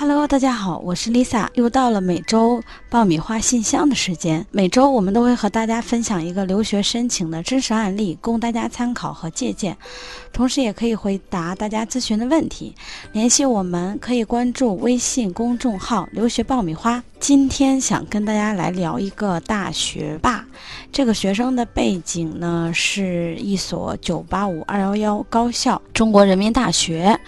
Hello，大家好，我是 Lisa，又到了每周爆米花信箱的时间。每周我们都会和大家分享一个留学申请的真实案例，供大家参考和借鉴，同时也可以回答大家咨询的问题。联系我们可以关注微信公众号“留学爆米花”。今天想跟大家来聊一个大学霸，这个学生的背景呢是一所985、211高校——中国人民大学。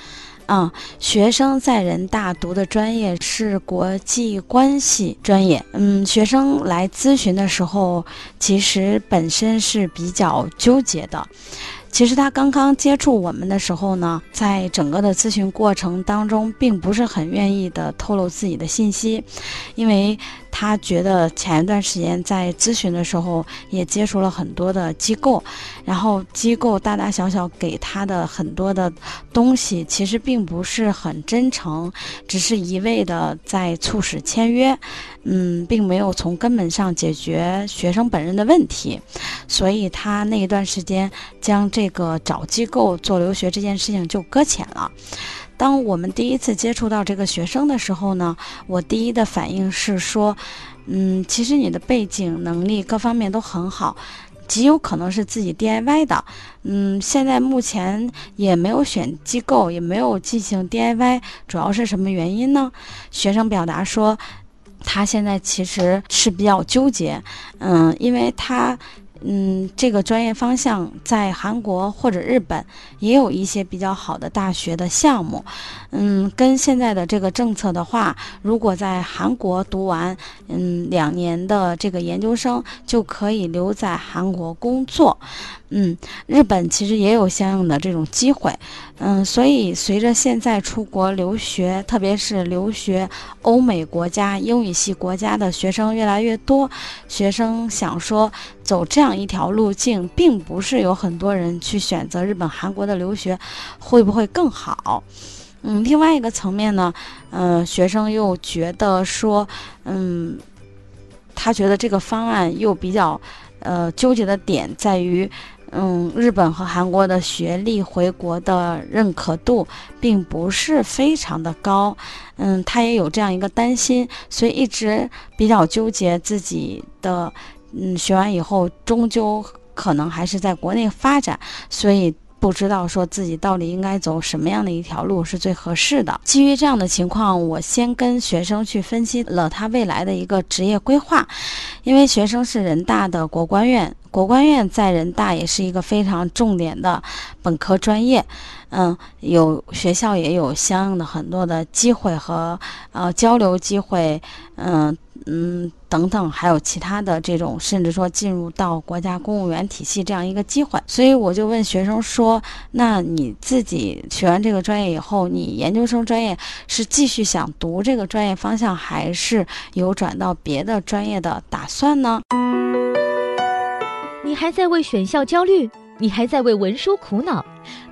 啊，学生在人大读的专业是国际关系专业。嗯，学生来咨询的时候，其实本身是比较纠结的。其实他刚刚接触我们的时候呢，在整个的咨询过程当中，并不是很愿意的透露自己的信息，因为。他觉得前一段时间在咨询的时候，也接触了很多的机构，然后机构大大小小给他的很多的东西，其实并不是很真诚，只是一味的在促使签约，嗯，并没有从根本上解决学生本人的问题，所以他那一段时间将这个找机构做留学这件事情就搁浅了。当我们第一次接触到这个学生的时候呢，我第一的反应是说，嗯，其实你的背景能力各方面都很好，极有可能是自己 DIY 的。嗯，现在目前也没有选机构，也没有进行 DIY，主要是什么原因呢？学生表达说，他现在其实是比较纠结，嗯，因为他。嗯，这个专业方向在韩国或者日本也有一些比较好的大学的项目。嗯，跟现在的这个政策的话，如果在韩国读完嗯两年的这个研究生，就可以留在韩国工作。嗯，日本其实也有相应的这种机会。嗯，所以随着现在出国留学，特别是留学欧美国家英语系国家的学生越来越多，学生想说走这样一条路径，并不是有很多人去选择日本、韩国的留学，会不会更好？嗯，另外一个层面呢，嗯，学生又觉得说，嗯，他觉得这个方案又比较，呃，纠结的点在于，嗯，日本和韩国的学历回国的认可度并不是非常的高，嗯，他也有这样一个担心，所以一直比较纠结自己的，嗯，学完以后终究可能还是在国内发展，所以。不知道说自己到底应该走什么样的一条路是最合适的。基于这样的情况，我先跟学生去分析了他未来的一个职业规划。因为学生是人大的国关院，国关院在人大也是一个非常重点的本科专业。嗯，有学校也有相应的很多的机会和呃交流机会。嗯。嗯，等等，还有其他的这种，甚至说进入到国家公务员体系这样一个机会，所以我就问学生说：“那你自己学完这个专业以后，你研究生专业是继续想读这个专业方向，还是有转到别的专业的打算呢？”你还在为选校焦虑？你还在为文书苦恼？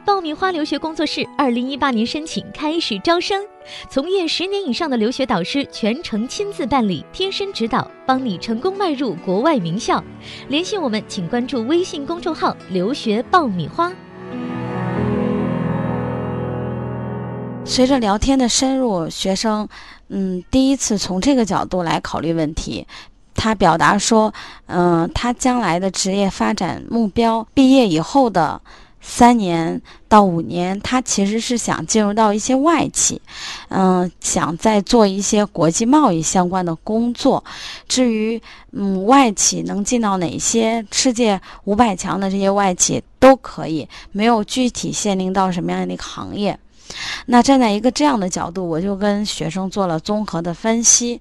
爆米花留学工作室二零一八年申请开始招生，从业十年以上的留学导师全程亲自办理，贴身指导，帮你成功迈入国外名校。联系我们，请关注微信公众号“留学爆米花”。随着聊天的深入，学生嗯第一次从这个角度来考虑问题。他表达说，嗯，他将来的职业发展目标，毕业以后的。三年到五年，他其实是想进入到一些外企，嗯，想再做一些国际贸易相关的工作。至于嗯，外企能进到哪些世界五百强的这些外企都可以，没有具体限定到什么样的一个行业。那站在一个这样的角度，我就跟学生做了综合的分析。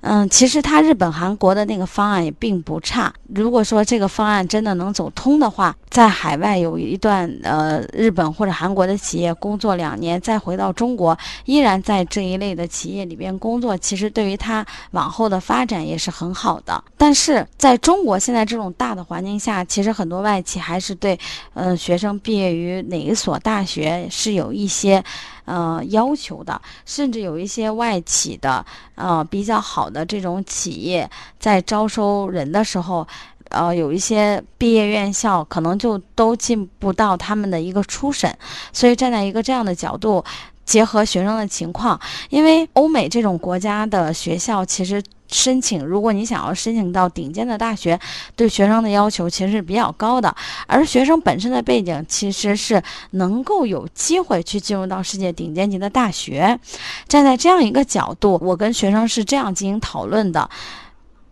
嗯，其实他日本、韩国的那个方案也并不差。如果说这个方案真的能走通的话，在海外有一段呃日本或者韩国的企业工作两年，再回到中国，依然在这一类的企业里边工作，其实对于他往后的发展也是很好的。但是在中国现在这种大的环境下，其实很多外企还是对嗯学生毕业于哪一所大学是有一些。呃，要求的，甚至有一些外企的，呃，比较好的这种企业，在招收人的时候，呃，有一些毕业院校可能就都进不到他们的一个初审，所以站在一个这样的角度。结合学生的情况，因为欧美这种国家的学校其实。申请，如果你想要申请到顶尖的大学，对学生的要求其实是比较高的。而学生本身的背景其实是能够有机会去进入到世界顶尖级的大学。站在这样一个角度，我跟学生是这样进行讨论的。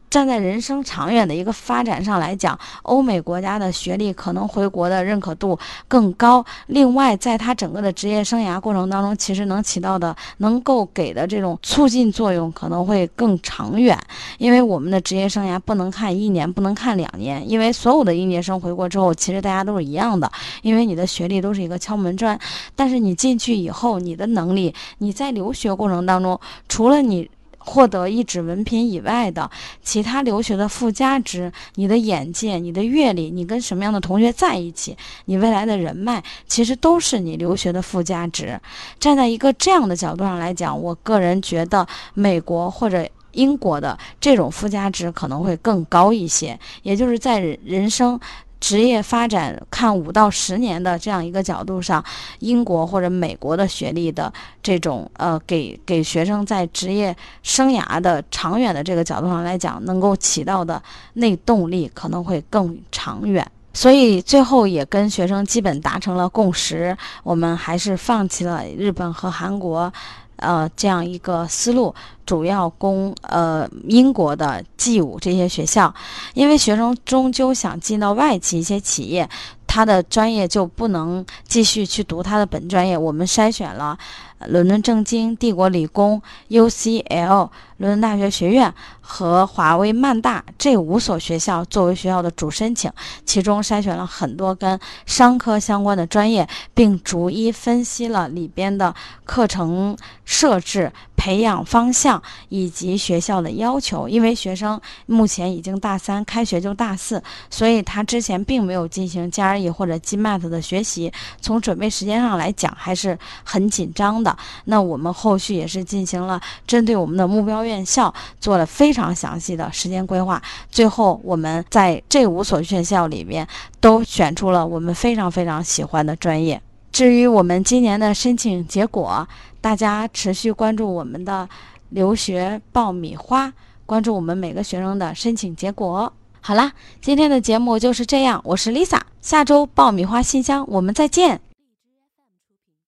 站在人生长远的一个发展上来讲，欧美国家的学历可能回国的认可度更高。另外，在他整个的职业生涯过程当中，其实能起到的、能够给的这种促进作用可能会更长远。因为我们的职业生涯不能看一年，不能看两年，因为所有的应届生回国之后，其实大家都是一样的，因为你的学历都是一个敲门砖。但是你进去以后，你的能力，你在留学过程当中，除了你。获得一纸文凭以外的其他留学的附加值，你的眼界、你的阅历、你跟什么样的同学在一起，你未来的人脉，其实都是你留学的附加值。站在一个这样的角度上来讲，我个人觉得美国或者英国的这种附加值可能会更高一些，也就是在人生。职业发展看五到十年的这样一个角度上，英国或者美国的学历的这种呃，给给学生在职业生涯的长远的这个角度上来讲，能够起到的内动力可能会更长远。所以最后也跟学生基本达成了共识，我们还是放弃了日本和韩国。呃，这样一个思路，主要供呃英国的 G 五这些学校，因为学生终究想进到外企一些企业，他的专业就不能继续去读他的本专业。我们筛选了伦敦政经、帝国理工、UCL。伦敦大学学院和华威曼大这五所学校作为学校的主申请，其中筛选了很多跟商科相关的专业，并逐一分析了里边的课程设置、培养方向以及学校的要求。因为学生目前已经大三，开学就大四，所以他之前并没有进行 GRE 或者 GMAT 的学习，从准备时间上来讲还是很紧张的。那我们后续也是进行了针对我们的目标。院校做了非常详细的时间规划，最后我们在这五所院校里面都选出了我们非常非常喜欢的专业。至于我们今年的申请结果，大家持续关注我们的留学爆米花，关注我们每个学生的申请结果。好啦，今天的节目就是这样，我是 Lisa，下周爆米花信箱我们再见。